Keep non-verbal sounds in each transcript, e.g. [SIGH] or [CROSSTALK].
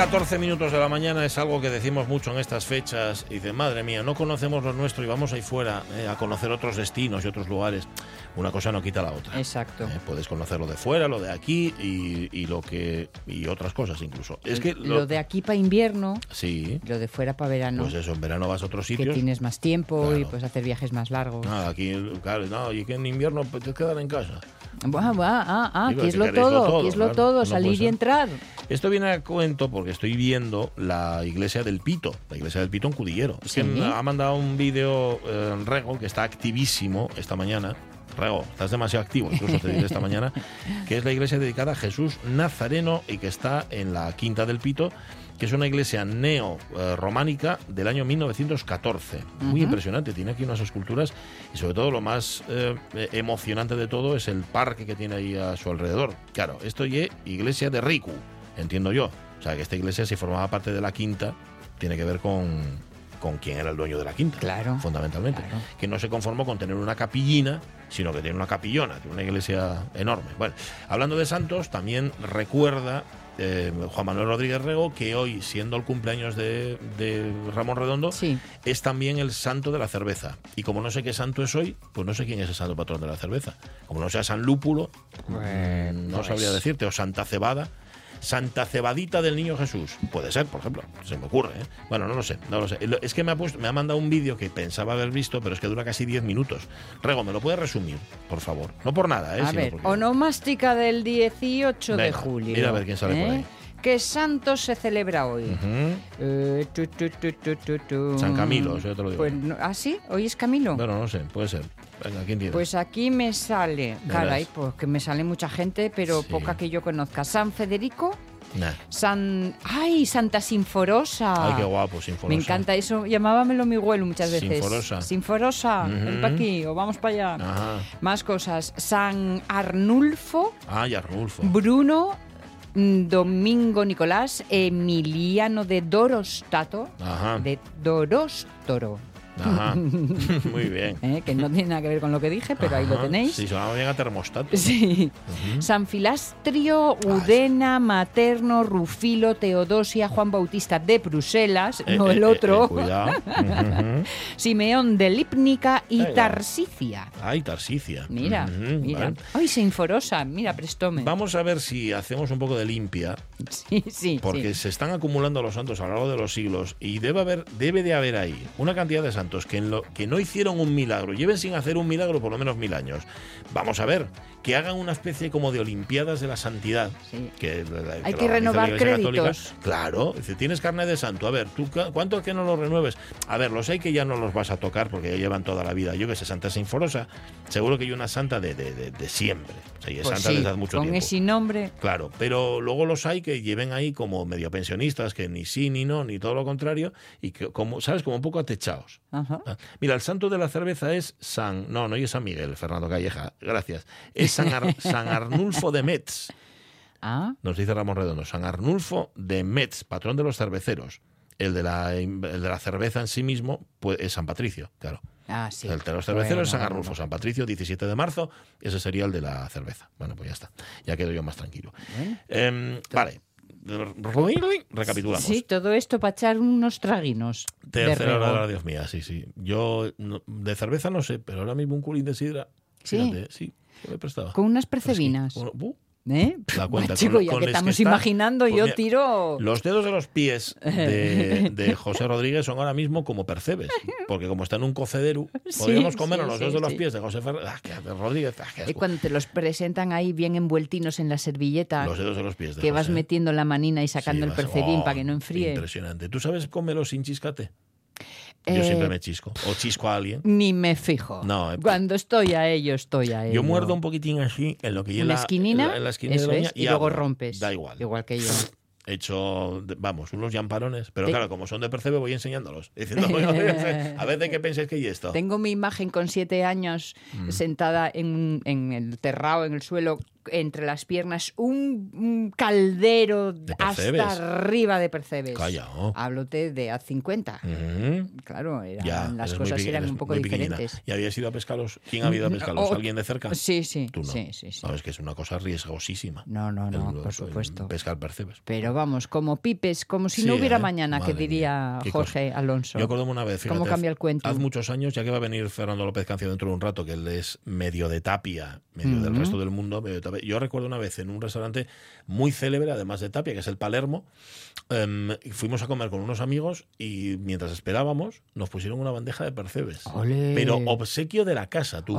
14 minutos de la mañana es algo que decimos mucho en estas fechas. Y dice, madre mía, no conocemos lo nuestro y vamos ahí fuera eh, a conocer otros destinos y otros lugares. Una cosa no quita la otra. Exacto. Eh, puedes conocer lo de fuera, lo de aquí y, y lo que y otras cosas incluso. Es que lo, de aquí para invierno, sí, lo de fuera para verano. pues eso, en verano vas a otros que sitios. tienes más tiempo y Claro. puedes hacer viajes más largos. Nada, aquí, claro, no, y que en invierno pues, te quedan en casa. Buah, buah, ah, ah, si lo todo, todo, es lo claro, todo, no salir puede y entrar. Esto viene a cuento porque estoy viendo la iglesia del Pito, la iglesia del Pito en Cudillero. Es que Sí. me ha mandado un vídeo eh, Rego, que está activísimo esta mañana. Rego, estás demasiado activo, incluso te diré esta mañana, [LAUGHS] que es la iglesia dedicada a Jesús Nazareno y que está en la Quinta del Pito, que es una iglesia neo-románica del año 1914. Muy impresionante, tiene aquí unas esculturas y sobre todo lo más eh, emocionante de todo es el parque que tiene ahí a su alrededor. Claro, esto es iglesia de Riku, entiendo yo. O sea, que esta iglesia, si formaba parte de la quinta, tiene que ver con, con quién era el dueño de la quinta. Claro, Fundamentalmente. claro. Que no se conformó con tener una capillina, sino que tiene una capillona, tiene una iglesia enorme. Bueno, hablando de santos, también recuerda eh, Juan Manuel Rodríguez Rego que hoy, siendo el cumpleaños de, de Ramón Redondo, Sí. es también el santo de la cerveza. Y como no sé qué santo es hoy, pues no sé quién es el santo patrón de la cerveza. Como no sea San Lúpulo, Pues- no sabría decirte, o Santa Cebada. Santa Cebadita del Niño Jesús. Puede ser, por ejemplo. Se me ocurre. ¿eh? Bueno, no lo sé. No lo sé. Es que me ha, puesto, me ha mandado un vídeo que pensaba haber visto, pero es que dura casi 10 minutos. Rego, ¿me lo puedes resumir, por favor? No por nada, ¿eh? A sino ver, porque- onomástica del 18 de julio. mira a ver quién sale por ¿eh? ahí. ¿Qué santo se celebra hoy? Ujú. Eh, tu, tu, tu, tu, tu, tu. San Camilo, ya te lo digo. Pues, no- ¿Ah, sí? ¿Hoy es Camilo? Bueno, no sé, puede ser. Venga, ¿quién tiene? Pues aquí me sale, caray, pues que me sale mucha gente, pero Sí. poca que yo conozca. San Federico, Nah. San... ¡Ay, Santa Sinforosa! Ay, qué guapo, Sinforosa. Me encanta eso, llamábamelo mi abuelo muchas veces. Sinforosa. Sinforosa, Ujú. ven pa' aquí o vamos para allá. Ajá. Más cosas. San Arnulfo, Ah, y Arnulfo. Bruno, Domingo Nicolás, Emiliano de Dorostato, Ajá. de Dorostoro, Ajá. [LAUGHS] Muy bien. [LAUGHS] ¿eh? que no tiene nada que ver con lo que dije, pero ahí lo tenéis. Sí, sonaba bien a termostato. [LAUGHS] Sí. San Filastrio, Udena, Materno, Rufilo, Teodosia, Juan Bautista de Bruselas, Eh, no eh, el otro, cuidado. Simeón de Lípnica y. Tarsicia. Ay, Tarsicia. Mira, mira. vale. Ay, Sinforosa, mira, prestóme. Vamos a ver si hacemos un poco de limpia, Sí, sí, porque sí. se están acumulando los santos a lo largo de los siglos y debe haber, debe de haber ahí una cantidad de santos que, en lo, que no hicieron un milagro, lleven sin hacer un milagro por lo menos mil años. Vamos a ver, que hagan una especie como de olimpiadas de la santidad. Sí. Que, la- Hay que renovar la Iglesia Católica. créditos. Claro, dice, tienes carne de santo. A ver, ¿tú cuánto es que no lo renueves? A ver, los hay que ya no los vas a tocar porque ya llevan toda la vida. Yo que sé, Santa Sinforosa, seguro que hay una santa de, de- de- de siempre. O sea, y es Pues santa sí, desde hace mucho con tiempo. ese nombre. Claro, pero luego los hay que lleven ahí como medio pensionistas, que ni sí ni no, ni todo lo contrario, y que, como, ¿sabes? Como un poco atechados. Ajá. Ah, Mira, el santo de la cerveza es San. No, no es San Miguel, Fernando Calleja, gracias. Es San, Ar- [LAUGHS] San Arnulfo de Metz, Ah, nos dice Ramón Redondo. San Arnulfo de Metz, patrón de los cerveceros. El de la, el de la cerveza en sí mismo pues, es San Patricio, claro. ah, sí. El de los cerveceros es San Arnulfo, San Patricio, 17 de marzo. Ese sería el de la cerveza. Bueno, pues ya está. Ya quedo yo más tranquilo. Em, vale. Recapitulamos. Sí, todo esto para echar unos traguinos. Tercera hora de Dios mía, sí, sí. Yo no- de cerveza no sé, pero ahora mismo un culín de sidra. Sí. Fíjate, sí, me he prestado. Con unas percebinas. Bueno, ¿Eh? La [LAUGHS] cuenta, Chico, con- ya con que los estamos está- imaginando, pues yo mira, tiro... Los dedos de los pies de, [LAUGHS] de José Rodríguez son ahora mismo como percebes, porque como está en un cocedero, [LAUGHS] Sí, podríamos comer sí, los sí, dedos de los pies de José Fer- ah, de Rodríguez. ah, qué Y asco. cuando te los presentan ahí bien envueltinos en la servilleta, Los dedos de los pies de que vas metiendo la manina y sacando el percebín oh, para que no enfríe. Impresionante. ¿Tú sabes cómelo sin chiscate? Yo Eh, siempre me chisco. O chisco a alguien. Ni me fijo. No, eh, Cuando estoy a ello, estoy a ello. Yo muerdo un poquitín así en lo que yo Una la, esquinina, en la eso de la uña es, y luego abro. rompes. Da igual. Igual que yo. He hecho, de- vamos, unos llamparones. Pero claro, como son de percebe, voy enseñándolos. [LAUGHS] Diciendo, "Oiga, oiga, a ver de qué pensáis que hay esto. Tengo mi imagen con siete años Mm. sentada en, en el terrao, en el suelo, entre las piernas, un, un caldero hasta arriba de percebes. Calla, oh. Háblote de A50. Ujú. Claro, eran- Ya, las cosas eran un poco diferentes. ¿Y habías ido a pescarlos? ¿Quién había ido a pescarlos? Oh, ¿Alguien de cerca? Sí, sí, Tú no. sí, sí, sí. No, es que es una cosa riesgosísima. No, no, no, El- por el supuesto. Pescar percebes. Pero vamos, como pipes, como si Sí, no hubiera ¿eh? mañana, que diría Jorge Alonso. Yo acuerdo una vez, fíjate, ¿Cómo cambia el cuento? Hace muchos años, ya que va a venir Fernando López Cancio dentro de un rato, que él es medio de Tapia, medio del resto del mundo, medio de Tapia. Yo recuerdo una vez en un restaurante muy célebre, además de Tapia, que es el Palermo, em, fuimos a comer con unos amigos y mientras esperábamos nos pusieron una bandeja de percebes. Pero obsequio de la casa, tú.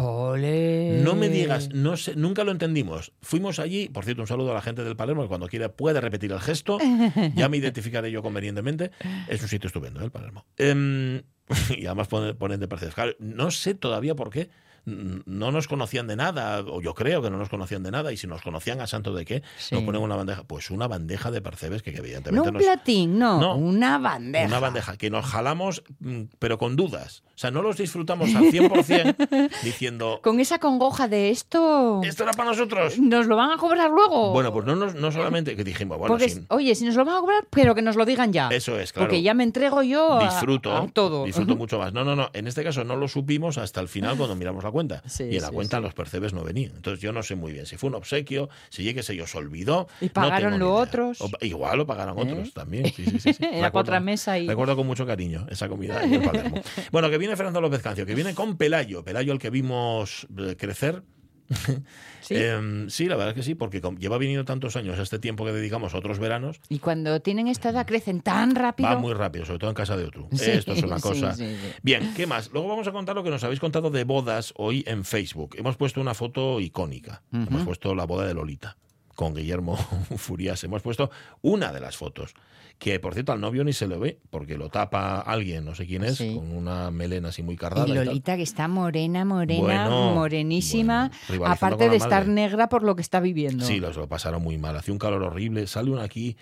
No me digas, no sé, nunca lo entendimos. Fuimos allí, por cierto, un saludo a la gente del Palermo, que cuando quiera puede repetir el gesto. [LAUGHS] Ya me identificaré yo convenientemente. Es un sitio estupendo, ¿eh, el Palermo. Em, [LAUGHS] y además ponen, ponen de percebes. Claro, no sé todavía por qué. No nos conocían de nada, o yo creo que no nos conocían de nada, y si nos conocían a santo de qué, Sí. nos ponen una bandeja. Pues una bandeja de percebes que, que No evidentemente un nos, platín, no, No. una bandeja. una bandeja que nos jalamos, mm, pero con dudas. O sea, no los disfrutamos al 100% [LAUGHS] diciendo, Con esa congoja de esto, ¿esto era para nosotros? nos lo van a cobrar luego. Bueno, pues no, nos- no solamente que dijimos, bueno, Porque, sin- oye, si nos lo van a cobrar, pero que nos lo digan ya. eso es, claro. Porque ya me entrego yo a, disfruto, a todo. disfruto [LAUGHS] mucho más. No, no, no. En este caso no lo supimos hasta el final cuando miramos la cuenta. Sí, y en la sí, cuenta sí. los percebes no venían. Entonces yo no sé muy bien si fue un obsequio, si llegue se os olvidó. ¿Y no pagaron tengo ni lo idea. otros? O- igual lo pagaron ¿Eh? otros también. [LAUGHS] Era Recuerdo- otra mesa y- Recuerdo con mucho cariño esa comida en el Palermo. bueno, que viene Fernando López Cancio, que viene con Pelayo. Pelayo, el que vimos eh, crecer. [LAUGHS] ¿Sí? Em, sí, la verdad es que sí, porque lleva viniendo tantos años este tiempo que dedicamos a otros veranos, Y cuando tienen esta edad crecen tan rápido. Va muy rápido, sobre todo en casa de otro. Sí, Esto es una cosa. sí. Bien, ¿qué más? Luego vamos a contar lo que nos habéis contado de bodas hoy en Facebook. Hemos puesto una foto icónica. Hemos puesto la boda de Lolita con Guillermo [LAUGHS] Furias. Hemos puesto una de las fotos. Que por cierto al novio ni se le ve, porque lo tapa alguien, no sé quién es, Sí. con una melena así muy cardada. Y. Lolita, que está morena, morena, Bueno, morenísima, bueno, aparte de estar negra por lo que está viviendo. Sí, los lo pasaron muy mal. Hacía un calor horrible. Sale uno aquí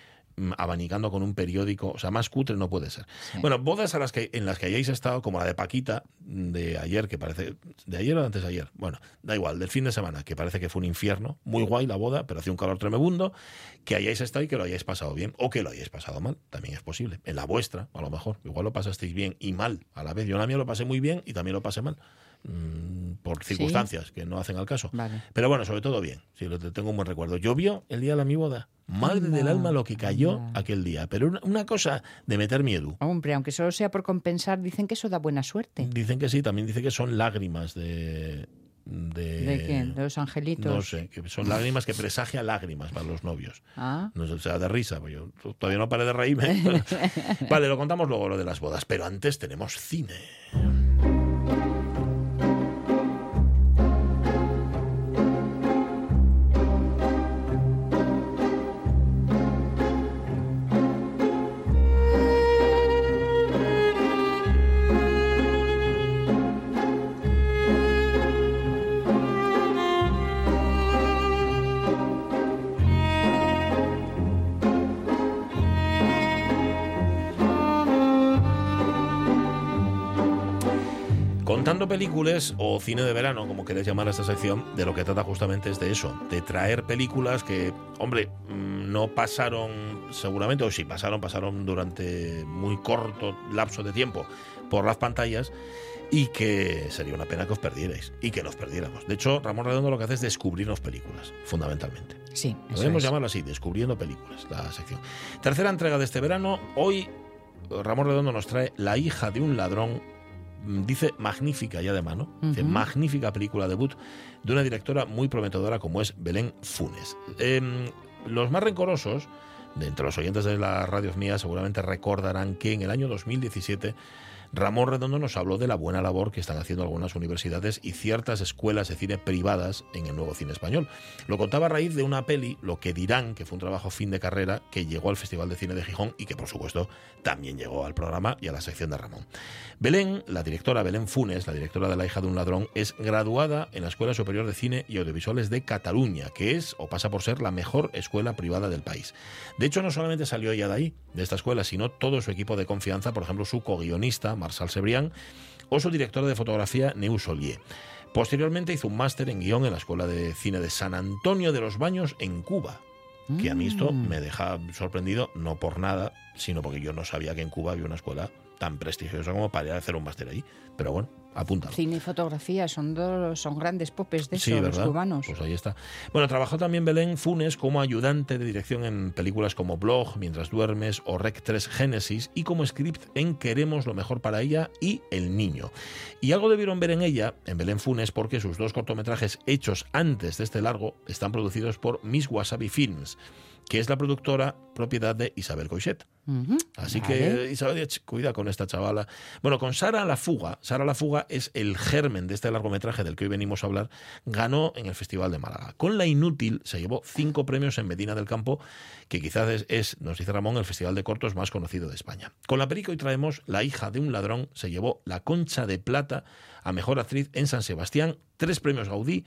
abanicando con un periódico. O sea, más cutre no puede ser. Sí. Bueno, bodas a las que, en las que hayáis estado, como la de Paquita, de ayer, que parece. ¿De ayer o de antes de ayer? Bueno, da igual, del fin de semana, que parece que fue un infierno. Muy guay la boda, pero hacía un calor tremebundo. Que hayáis estado y que lo hayáis pasado bien. O que lo hayáis pasado mal. También es posible. En la vuestra, a lo mejor. Igual lo pasasteis bien y mal a la vez. Yo en la mía lo pasé muy bien y también lo pasé mal. Mm, por Sí. circunstancias que no hacen al caso. Vale. Pero bueno, sobre todo bien. Sí, lo tengo un buen recuerdo. Llovió el día de la mi boda. Madre del alma lo que cayó aquel día. Pero una, una cosa de meter miedo. Hombre, aunque solo sea por compensar, dicen que eso da buena suerte. Dicen que sí, también dice que son lágrimas de. ¿De, ¿De quién? ¿De los angelitos? No sé, que son lágrimas que presagia lágrimas para los novios. Ah, No sé, o sea, de risa, pues yo todavía no paré de reírme. [LAUGHS] vale, lo contamos luego lo de las bodas, pero antes tenemos cine. Películas o cine de verano, como queréis llamar a esta sección, de lo que trata justamente es de eso, de traer películas que, hombre, mm, no pasaron seguramente, o si pasaron, pasaron durante muy corto lapso de tiempo por las pantallas y que sería una pena que os perdierais y que nos perdiéramos. De hecho, Ramón Redondo lo que hace es descubrirnos películas, fundamentalmente. sí. Podemos llamarlo así, Descubriendo Películas, la sección. Tercera entrega de este verano. Hoy Ramón Redondo nos trae La hija de un ladrón dice magnífica ya de mano, dice magnífica película debut de una directora muy prometedora como es Belén Funes. Em, los más rencorosos, de entre los oyentes de las radios mías, seguramente recordarán que en el año 2017 Ramón Redondo nos habló de la buena labor que están haciendo algunas universidades y ciertas escuelas de cine privadas en el nuevo cine español. Lo contaba a raíz de una peli, Lo que dirán, que fue un trabajo fin de carrera que llegó al Festival de Cine de Gijón y que por supuesto también llegó al programa y a la sección de Ramón. Belén, la directora Belén Funes, la directora de La hija de un ladrón, es graduada en la Escuela Superior de Cine y Audiovisuales de Cataluña, que es o pasa por ser la mejor escuela privada del país. De hecho, no solamente salió ella de ahí, de esta escuela, sino todo su equipo de confianza, por ejemplo, su co-guionista, Marsal Sebrián, o su directora de fotografía, Neus Ollier. Posteriormente hizo un máster en guion en la Escuela de Cine de San Antonio de los Baños en Cuba. Que a mí esto Mm. me deja sorprendido, no por nada, sino porque yo no sabía que en Cuba había una escuela tan prestigiosa como para ir a hacer un máster ahí. Pero bueno, apúntalo. Cine y fotografía son dos, son grandes popes de Sí, eso, los cubanos. Pues ahí está. Bueno, trabajó también Belén Funes como ayudante de dirección en películas como Blog, Mientras duermes o Rec 3 Génesis y como script en Queremos lo mejor para ella y El Niño. Y algo debieron ver en ella, en Belén Funes, porque sus dos cortometrajes hechos antes de este largo están producidos por Miss Wasabi Films, que es la productora propiedad de Isabel Coixet. Así vale. que Isabel, ch, cuida con esta chavala. Bueno, con Sara la fuga. Sara la fuga es el germen de este largometraje del que hoy venimos a hablar. Ganó en el Festival de Málaga. Con La Inútil se llevó cinco premios en Medina del Campo, que quizás es, es, nos dice Ramón, el festival de cortos más conocido de España. Con la que hoy traemos, La hija de un ladrón se llevó la Concha de Plata a Mejor Actriz en San Sebastián, tres premios Gaudí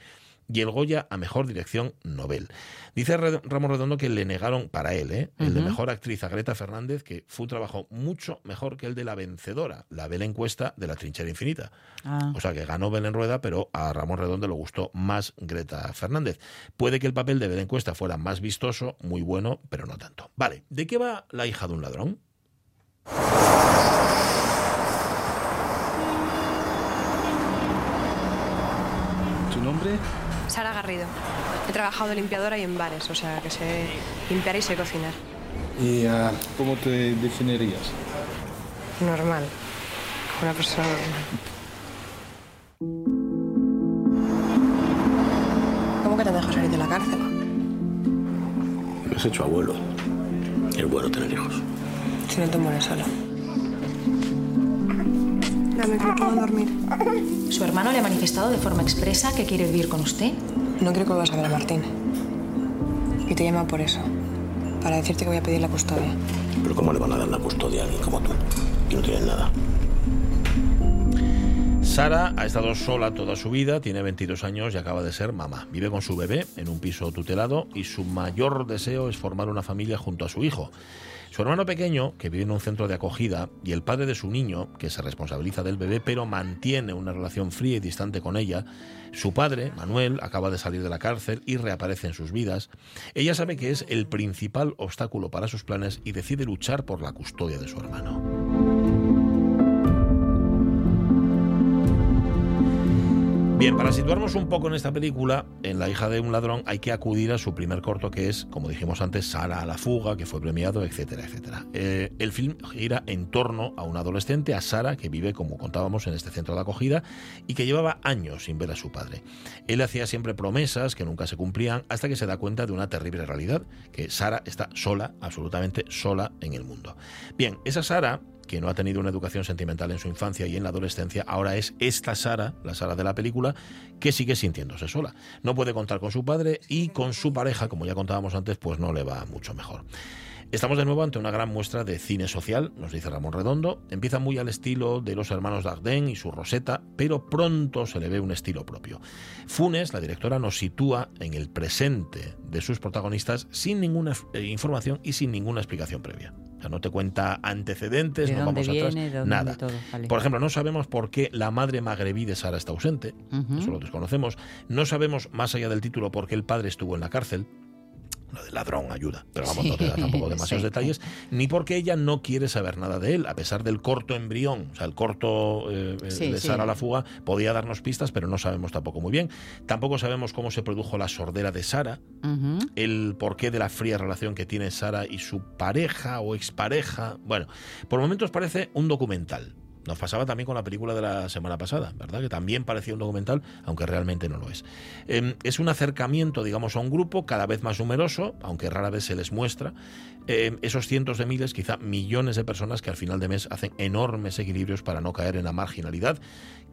y el Goya a Mejor Dirección Nobel. Dice Ramos Redondo que le negaron para él, ¿eh? el de. Mejor Actriz a Greta Fernández, que fue un trabajo mucho mejor que el de la vencedora, la Belén Cuesta de La Trinchera Infinita. Ah. O sea que ganó Belén Rueda, pero a Ramón Redondo le gustó más Greta Fernández. Puede que el papel de Belén Cuesta fuera más vistoso, muy bueno, pero no tanto. Vale, ¿de qué va la hija de un ladrón? ¿Tu nombre? Sara Garrido. He trabajado de limpiadora y en bares, o sea que sé limpiar y sé cocinar. ¿Y ah, cómo te definirías? Normal. Una persona normal. ¿Cómo que te dejo salir de la cárcel? Me has hecho abuelo. Es bueno tener hijos. Si no te mueres solo. Dame que me puedo dormir. Su hermano le ha manifestado de forma expresa que quiere vivir con usted. No creo que vas a ver a Martín. Y te llama por eso. Para decirte que voy a pedir la custodia. Pero ¿cómo le van a dar la custodia a alguien como tú? Que no tienes nada. Sara ha estado sola toda su vida, tiene 22 años y acaba de ser mamá. Vive con su bebé en un piso tutelado y su mayor deseo es formar una familia junto a su hijo. Su hermano pequeño, que vive en un centro de acogida, y el padre de su niño, que se responsabiliza del bebé pero mantiene una relación fría y distante con ella, su padre, Manuel, acaba de salir de la cárcel y reaparece en sus vidas. Ella sabe que es el principal obstáculo para sus planes y decide luchar por la custodia de su hermano. Bien, para situarnos un poco en esta película, en La hija de un ladrón hay que acudir a su primer corto que es, como dijimos antes, Sara a la fuga, que fue premiado, etcétera, etcétera. Eh, el film gira en torno a un adolescente, a Sara, que vive, como contábamos, en este centro de acogida y que llevaba años sin ver a su padre. Él hacía siempre promesas que nunca se cumplían hasta que se da cuenta de una terrible realidad, que Sara está sola, absolutamente sola en el mundo. Bien, esa Sara que no ha tenido una educación sentimental en su infancia y en la adolescencia, ahora es esta Sara, la Sara de la película, que sigue sintiéndose sola. No puede contar con su padre y con su pareja, como ya contábamos antes, pues no le va mucho mejor. Estamos de nuevo ante una gran muestra de cine social, nos dice Ramón Redondo. Empieza muy al estilo de los hermanos Dardenne y su Rosetta, pero pronto se le ve un estilo propio. Funes, la directora, nos sitúa en el presente de sus protagonistas sin ninguna eh, información y sin ninguna explicación previa. Sea, no te cuenta antecedentes, ¿De no vamos atrás, nada. todo? Vale. Por ejemplo, no sabemos por qué la madre magrebí de Sara está ausente, Ujú. eso lo desconocemos. No sabemos, más allá del título, por qué el padre estuvo en la cárcel. Lo de ladrón ayuda, pero vamos, no te da tampoco [LAUGHS] demasiados Sí. detalles. Ni porque ella no quiere saber nada de él, a pesar del corto embrión. O sea, el corto eh, eh, Sí, de sí. Sara la fuga podía darnos pistas, pero no sabemos tampoco muy bien. Tampoco sabemos cómo se produjo la sordera de Sara, el porqué de la fría relación que tiene Sara y su pareja o expareja. Bueno, por momentos parece un documental. Nos pasaba también con la película de la semana pasada, ¿verdad? Que también parecía un documental, aunque realmente no lo es. Eh, es un acercamiento, digamos, a un grupo cada vez más numeroso, aunque rara vez se les muestra. eh, esos cientos de miles, quizá millones de personas que al final de mes hacen enormes equilibrios para no caer en la marginalidad,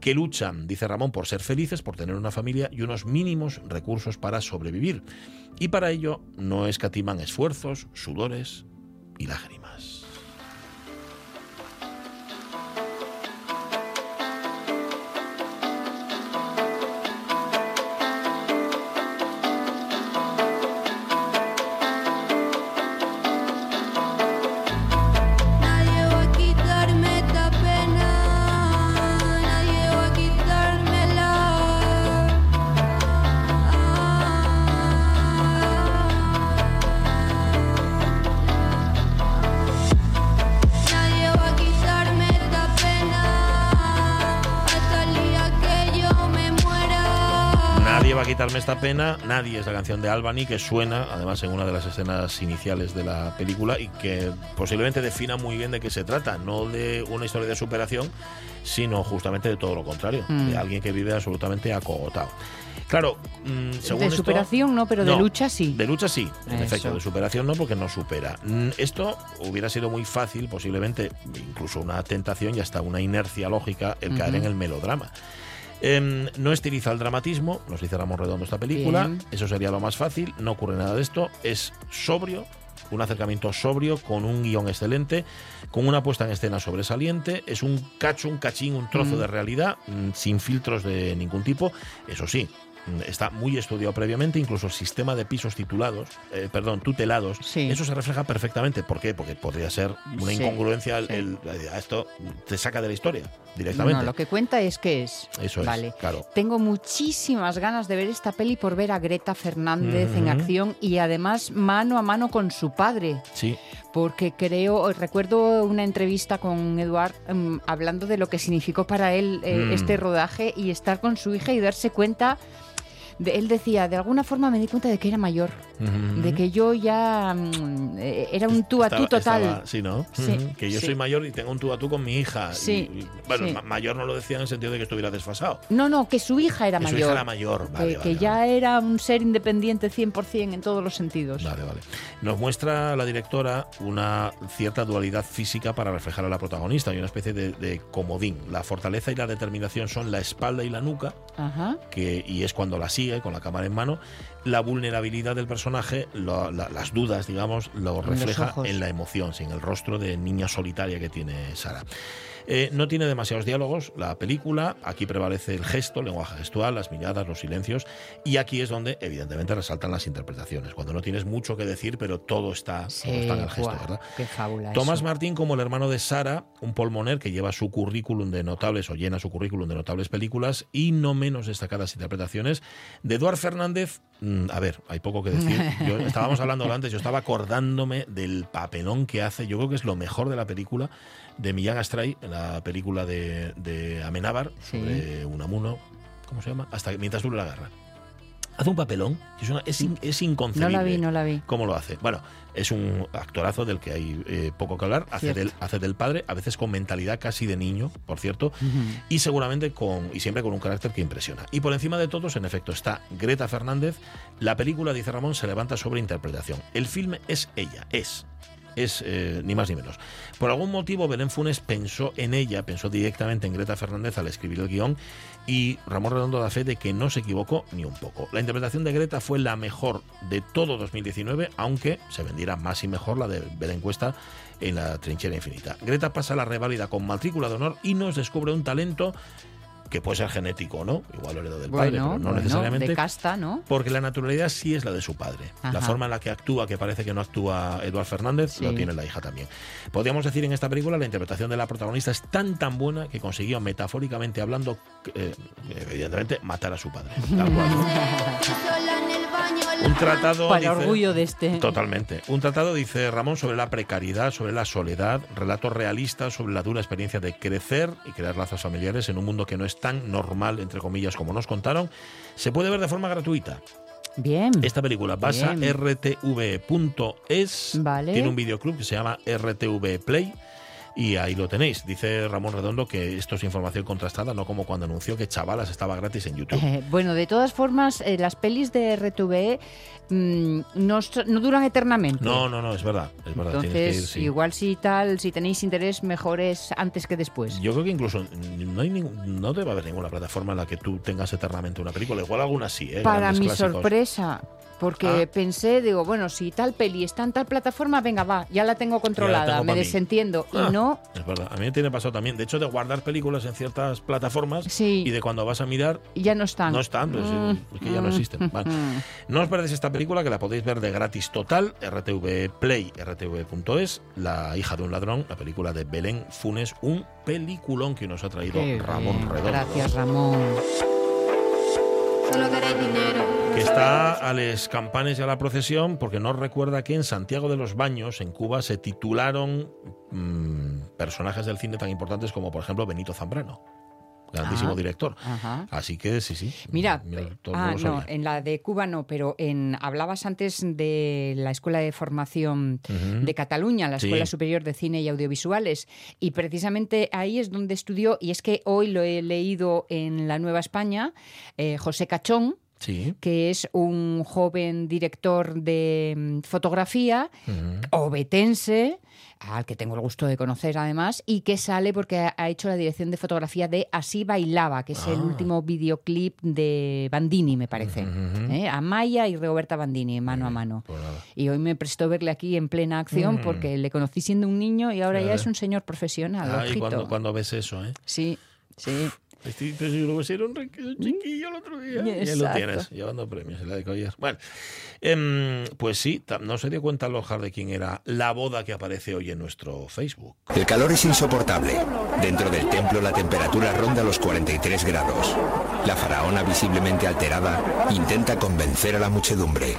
que luchan, dice Ramón, por ser felices, por tener una familia y unos mínimos recursos para sobrevivir. Y para ello no escatiman esfuerzos, sudores y lágrimas. Va a quitarme esta pena, nadie es la canción de Albany que suena además en una de las escenas iniciales de la película y que posiblemente defina muy bien de qué se trata, no de una historia de superación, sino justamente de todo lo contrario, Mm. de alguien que vive absolutamente acogotado. Claro, mm, según de esto- superación no, pero de No, lucha sí. De lucha sí, en Eso. efecto, de superación no, porque no supera. Mm, Esto hubiera sido muy fácil, posiblemente incluso una tentación y hasta una inercia lógica el caer en el melodrama. Em, no estiliza el dramatismo, nos dice Ramón Redondo esta película, Bien. eso sería lo más fácil, no ocurre nada de esto, es sobrio, un acercamiento sobrio, con un guion excelente, con una puesta en escena sobresaliente, es un cacho, un cachín, un trozo Mm. de realidad, mm, sin filtros de ningún tipo, eso sí. Mm, Está muy estudiado previamente, incluso el sistema de pisos titulados, eh, perdón, tutelados. Sí. Eso se refleja perfectamente. ¿Por qué? Porque podría ser una incongruencia. el- sí. el- eh, esto te saca de la historia directamente. no, lo que cuenta es que es. Eso es, vale. claro. Tengo muchísimas ganas de ver esta peli por ver a Greta Fernández en acción y además mano a mano con su padre. Sí. Porque creo, recuerdo una entrevista con Eduard em, hablando de lo que significó para él eh, Mm. este rodaje y estar con su hija y darse cuenta. De, él decía, de alguna forma me di cuenta de que era mayor, de que yo ya mm, eh, era un tú a tú total. estaba- sí, ¿no? Sí, Ujú. Que yo sí. soy mayor y tengo un tú a tú con mi hija. Y- Sí, y, bueno, sí. mayor no lo decía en el sentido de que estuviera desfasado. No, no, que su hija era Que su mayor. hija era mayor, que, vale, que vale, ya era un ser independiente 100% en todos los sentidos. Vale, vale. Nos muestra la directora una cierta dualidad física para reflejar a la protagonista y una especie de, de comodín. La fortaleza y la determinación son la espalda y la nuca, Ajá. que, y es cuando la sigue con la cámara en mano. La vulnerabilidad del personaje, lo- la- las dudas, digamos, lo refleja en la emoción, sin el rostro de niña solitaria que tiene Sara. Eh, no tiene demasiados diálogos la película, aquí prevalece el gesto, el lenguaje gestual, las miradas, los silencios, y aquí es donde evidentemente resaltan las interpretaciones, cuando no tienes mucho que decir, pero todo está, todo Sí, está en el gesto, guau, ¿verdad? Qué fábula. Tomás. Martín como el hermano de Sara, un pulmoner que lleva su currículum de notables o llena su currículum de notables películas y no menos destacadas interpretaciones de Eduard Fernández. mm, A ver, hay poco que decir. [LAUGHS] Yo, estábamos hablando antes, yo estaba acordándome del papelón que hace. Yo creo que es lo mejor de la película de Millán Astray, la película de, de Amenábar Sí. sobre Unamuno. ¿Cómo se llama? Hasta que mientras dure la guerra. Hace un papelón es, una- es, in- es No inconcebible. la vi, no la vi. ¿Cómo lo hace? Bueno, es un actorazo del que hay eh, poco que hablar. Hace Cierto. del, hace del padre, a veces con mentalidad casi de niño, por cierto, y seguramente con y siempre con un carácter que impresiona. Y por encima de todos, en efecto, está Greta Fernández. La película, dice Ramón, se levanta sobre interpretación. El filme es ella, es. Es eh, ni más ni menos. Por algún motivo, Belén Funes pensó en ella, pensó directamente en Greta Fernández al escribir el guion y Ramón Redondo da fe de que no se equivocó ni un poco. La interpretación de Greta fue la mejor de todo 2019, aunque se vendiera más y mejor la de Belén Cuesta en la trinchera infinita. Greta pasa la reválida con matrícula de honor y nos descubre un talento que puede ser genético o no, igual heredó del padre, pero no bueno, necesariamente. de casta, ¿no? Porque la naturalidad sí es la de su padre. La Ajá. forma en la que actúa, que parece que no actúa Eduard Fernández, Sí. lo tiene la hija también. Podríamos decir en esta película la interpretación de la protagonista es tan tan buena que consiguió, metafóricamente hablando, eh, evidentemente, matar a su padre. Un tratado. Para dice- orgullo de este. Totalmente. Un tratado, dice Ramón, sobre la precariedad, sobre la soledad, relatos realistas sobre la dura experiencia de crecer y crear lazos familiares en un mundo que no es tan normal, entre comillas, como nos contaron. Se puede ver de forma gratuita. Bien. Esta película pasa rtv.es. Vale. Tiene un videoclub que se llama RTV Play. Y ahí lo tenéis. Dice Ramón Redondo que esto es información contrastada, no como cuando anunció que Chavalas estaba gratis en YouTube. Eh, bueno, de todas formas, eh, las pelis de RTVE mm, no, no duran eternamente. No, no, no, es verdad. Es verdad ir, Entonces, sí. igual si tal, si tenéis interés, mejor es antes que después. Yo creo que incluso no, hay no debe haber ninguna plataforma en la que tú tengas eternamente una película. Igual algunas sí, ¿eh? Para Grandes mi clásicos. sorpresa, porque Ah. pensé, digo, bueno, si tal peli está en tal plataforma, venga, va, ya la tengo controlada, tengo me desentiendo. Ah, Y no, Es verdad. A mí me tiene pasado también. De hecho, de guardar películas en ciertas plataformas Sí. y de cuando vas a mirar ya no están. No están, pues, Mm, es que ya no mm, existen. Vale. mm. No os perdéis esta película que la podéis ver de gratis total, RTV Play, rtv.es, La hija de un ladrón, la película de Belén Funes, un peliculón que nos ha traído Qué Ramón bien, Redondo. Gracias, Ramón. Que está a les campanes y a la procesión porque nos recuerda que en Santiago de los Baños, en Cuba, se titularon mm, personajes del cine tan importantes como, por ejemplo, Benito Zambrano, grandísimo Ah, director. Ajá. Así que sí, sí. Mira, el ah, no, en la de Cuba no, pero en hablabas antes de la Escuela de Formación de Cataluña, la Sí. Escuela Superior de Cine y Audiovisuales, y precisamente ahí es donde estudió, y es que hoy lo he leído en La Nueva España, eh, José Cachón, Sí. que es un joven director de mm, fotografía, obetense, al que tengo el gusto de conocer además, y que sale porque ha- hecho la dirección de fotografía de Así Bailaba, que es el Ah. último videoclip de Bandini, me parece. Ujú. ¿Eh? Amaya y Roberta Bandini, mano a mano. Pues. Y hoy me prestó verle aquí en plena acción Mm. porque le conocí siendo un niño y ahora ya es un señor profesional. Ojito. cuando, cuando ves eso, ¿eh? Sí, sí. Estoy, pero si luego era un, chiquillo el otro día. Ya lo Exacto. tienes, llevando premios en la de Collier. Bueno, em, pues sí, no se dio cuenta Lojar de quién era la boda que aparece hoy en nuestro Facebook. El calor es insoportable. Dentro del templo la temperatura ronda los 43 grados. La faraona, visiblemente alterada, intenta convencer a la muchedumbre.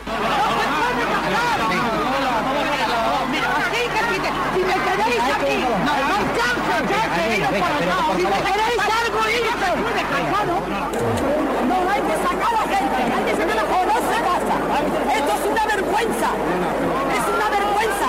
Si me queréis aquí, no por hay que sacar a gente, hay que sacar a gente. No se pasa. Esto es una vergüenza. Es una vergüenza.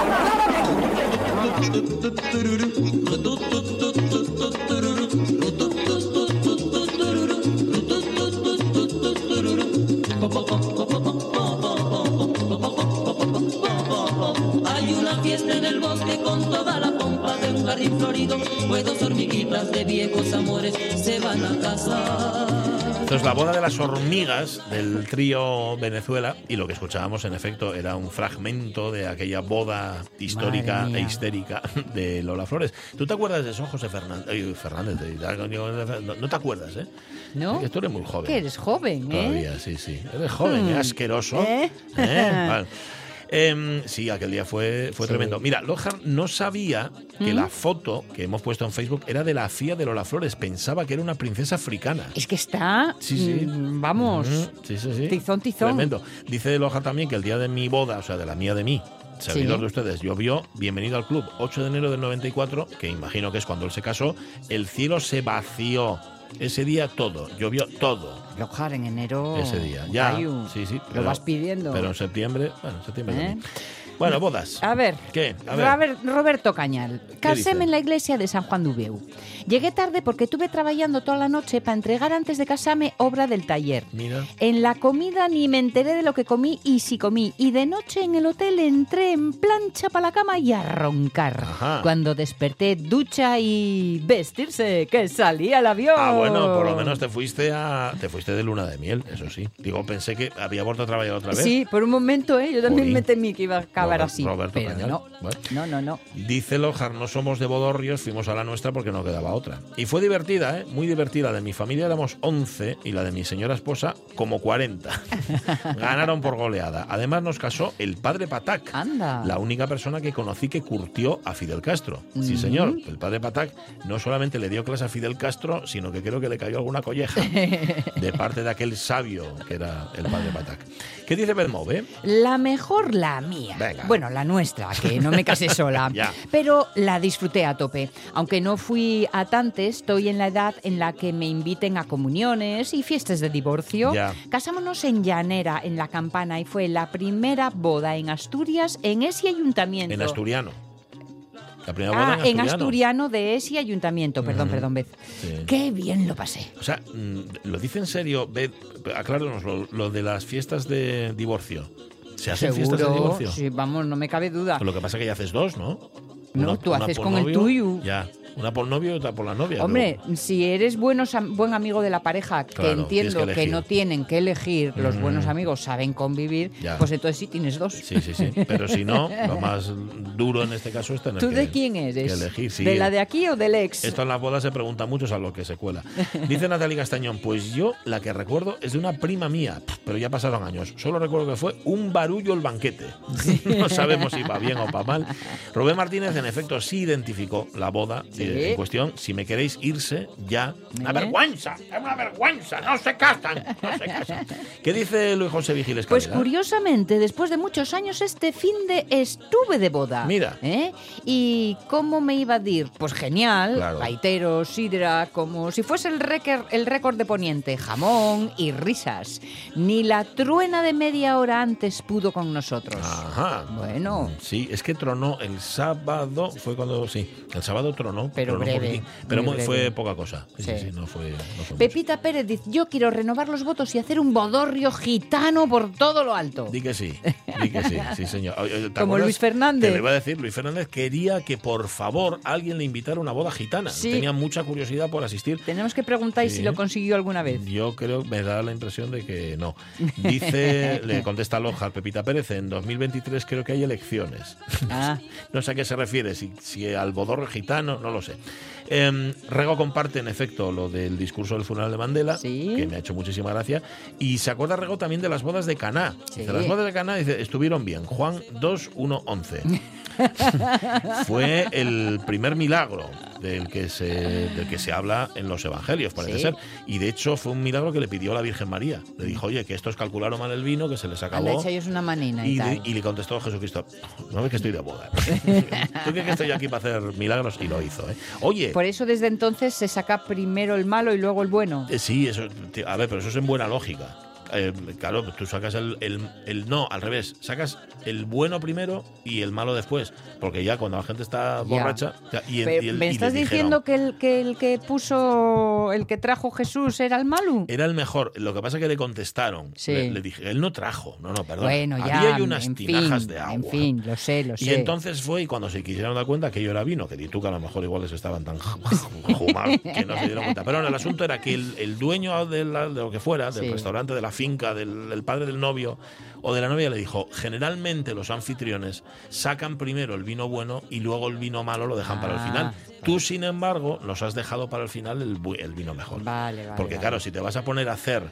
Hay una fiesta en el bosque con toda la pompa de un jardín florido, hormiguitas de viejos amores se van a casar. Esto es la boda de las hormigas del trío Venezuela y lo que escuchábamos en efecto era un fragmento de aquella boda histórica e histérica de Lola Flores. ¿Tú te acuerdas de eso, José Fernández? Ay, Fernández, no, no te acuerdas, ¿eh? ¿No? Que tú eres muy joven. Que eres joven, ¿eh? Todavía, sí, sí. Eres joven, ¿eh? Mm. asqueroso. ¿Eh? ¿Eh? [LAUGHS] Vale. Em, sí, aquel día fue, fue Sí. tremendo. Mira, Lojar no sabía que ¿Mm? la foto que hemos puesto en Facebook era de la fía de Lola Flores. Pensaba que era una princesa africana. Es que está, Sí, sí. mm, vamos, Ujú, Sí, sí, sí. tizón, tizón. Tremendo. Dice Loja también que el día de mi boda, o sea, de la mía de mí, servidor Sí. de ustedes, llovió, bienvenido al club, 8 de enero del 94, que imagino que es cuando él se casó, el cielo se vació. Ese día todo, llovió todo. Lojar en enero. ese día. Ya, Cayu, sí, sí. Lo vas pidiendo. Pero en septiembre, bueno, en septiembre. ¿Eh? Bueno, bodas. A ver, ¿Qué? A ver. Robert- Roberto Cañal. dice? Caséme en la iglesia de San Juan de Ubeu. Llegué tarde porque estuve trabajando toda la noche para entregar antes de casarme obra del taller. Mira. En la comida ni me enteré de lo que comí y si comí. Y de noche en el hotel entré en plancha para la cama y a roncar. Ajá. Cuando desperté, ducha y vestirse, que salía el avión. Ah, bueno, por lo menos te fuiste a te fuiste de luna de miel, eso sí. Digo, pensé que había vuelto a trabajar otra vez. Sí, por un momento, ¿eh? Yo también Jolín. me temí que iba a acabar Robert- así. Roberto pero Cañal. no. Bueno. No, no, no. Dice Lojar, no somos de Bodorrios, fuimos a la nuestra porque no quedaba otra. Y fue divertida, ¿eh? Muy divertida. De mi familia éramos 11 y la de mi señora esposa como 40. [LAUGHS] Ganaron por goleada. Además nos casó el padre Patac. Anda. La única persona que conocí que curtió a Fidel Castro. Sí, señor. El padre Patac no solamente le dio clase a Fidel Castro, sino que creo que le cayó alguna colleja [LAUGHS] de parte de aquel sabio que era el padre Patac. ¿Qué dice Bermove? La mejor, la mía. Venga. Bueno, la nuestra, que no me casé [LAUGHS] sola. Ya. Pero la disfruté a tope. Aunque no fui a tantes, estoy en la edad en la que me inviten a comuniones y fiestas de divorcio. Ya. Casámonos en Llanera, en La Campana, y fue la primera boda en Asturias en ese ayuntamiento. En asturiano. La primera boda Ah, en asturiano de ese ayuntamiento. Perdón, perdón, Beth. Sí. Qué bien lo pasé. O sea, mm, lo dice en serio, Beth, acláranos lo, lo de las fiestas de divorcio. ¿Se hacen fiestas de Seguro, divorcio? sí, vamos, no me cabe duda. Lo que pasa es que ya haces dos, ¿no? No, tú haces por con el novio, tuyo. Ya, una por novio y otra por la novia. Hombre, si eres buenos buen amigo de la pareja, que Claro, entiendo que no tienen que elegir, los Mm. buenos amigos saben convivir, Ya. pues entonces sí tienes dos. Sí, sí, sí. Pero si no, lo [LAUGHS] más duro en este caso es tener ¿Tú que, de quién eres? elegir. Sí, ¿De la de aquí o del ex? Esto en las bodas se pregunta mucho, a lo que se cuela. Dice Natalie Castañón, pues yo la que recuerdo es de una prima mía, pero ya pasaron años. Solo recuerdo que fue un barullo el banquete. [LAUGHS] no sabemos si va bien o va mal. Rubén Martínez, en efecto, sí identificó la boda. Eh, en cuestión. Si me queréis irse, ya. ¡Una vergüenza! ¡Es una vergüenza! ¡No se casan! ¡No se casan! [LAUGHS] ¿Qué dice Luis José Vigiles Pues curiosamente, después de muchos años, este fin de estuve de boda. Mira. ¿Eh? ¿Y cómo me iba a ir? Pues genial. Claro. Sidra, como si fuese el récord, el récord de Poniente. Jamón y risas. Ni la truena de media hora antes pudo con nosotros. Ajá. Bueno. Sí, es que tronó el sábado, fue cuando, sí, el sábado tronó. Pero breve, pero muy breve. fue poca cosa. Sí, sí, Sí. sí, no fue, no fue mucho. Pepita Pérez dice, yo quiero renovar los votos y hacer un bodorrio gitano por todo lo alto. Di que sí, [LAUGHS] di que sí, sí señor. Oye, ¿te Como? Luis Fernández. Te lo iba a decir, Luis Fernández quería que por favor alguien le invitara a una boda gitana. Tenía mucha curiosidad por asistir. Tenemos que preguntar si lo consiguió alguna vez. Yo creo, me da la impresión de que no. [LAUGHS] Dice, le contesta Loja Pepita Pérez, en 2023 creo que hay elecciones. Ah. [LAUGHS] No sé a qué se refiere, si, si al bodorro gitano, no lo sé. Em, Rego comparte, en efecto, lo del discurso del funeral de Mandela, que me ha hecho muchísima gracia. Y se acuerda Rego también de las bodas de Caná. Sí. De las bodas de Caná, dice, estuvieron bien. Juan 2, 1, 11. [LAUGHS] Fue el primer milagro del que se, del que se habla en los evangelios, parece Sí. ser. Y de hecho fue un milagro que le pidió la Virgen María. Le dijo, oye, que estos calcularon mal el vino, que se les Anda, acabó. una manina y, Y, tal. le- y le contestó Jesucristo, no ves que estoy de boda. [LAUGHS] ¿Tú crees que estoy aquí para hacer milagros? Y lo hizo. ¿eh? Oye, Por eso desde entonces se saca primero el malo y luego el bueno. eh, sí, eso, a ver, pero eso es en buena lógica. Eh, claro, tú sacas el, el- el no, al revés. Sacas el bueno primero y el malo después. Porque ya cuando la gente está borracha. ya, y, el- y el- ¿Me y estás les diciendo que el, que el que puso, el que trajo Jesús era el malo? Era el mejor. Lo que pasa es que le contestaron. Sí. Le, le dije, él no trajo. No, no, perdón. Bueno, ya. Había unas en tinajas fin, de agua. En fin, lo sé, lo sé. Y entonces fue y cuando se quisieron dar cuenta que yo era vino, que di tú que a lo mejor igual les estaban tan jumados que no se dieron cuenta. Pero no, el asunto era que el, dueño de, la- de lo que fuera, del Sí. restaurante, de la finca, del, del padre del novio o de la novia, le dijo, generalmente los anfitriones sacan primero el vino bueno y luego el vino malo lo dejan para el Ah, final. Tú, sin embargo, nos has dejado para el final el, el vino mejor. Vale, vale. Porque vale. claro, si te vas a poner a hacer,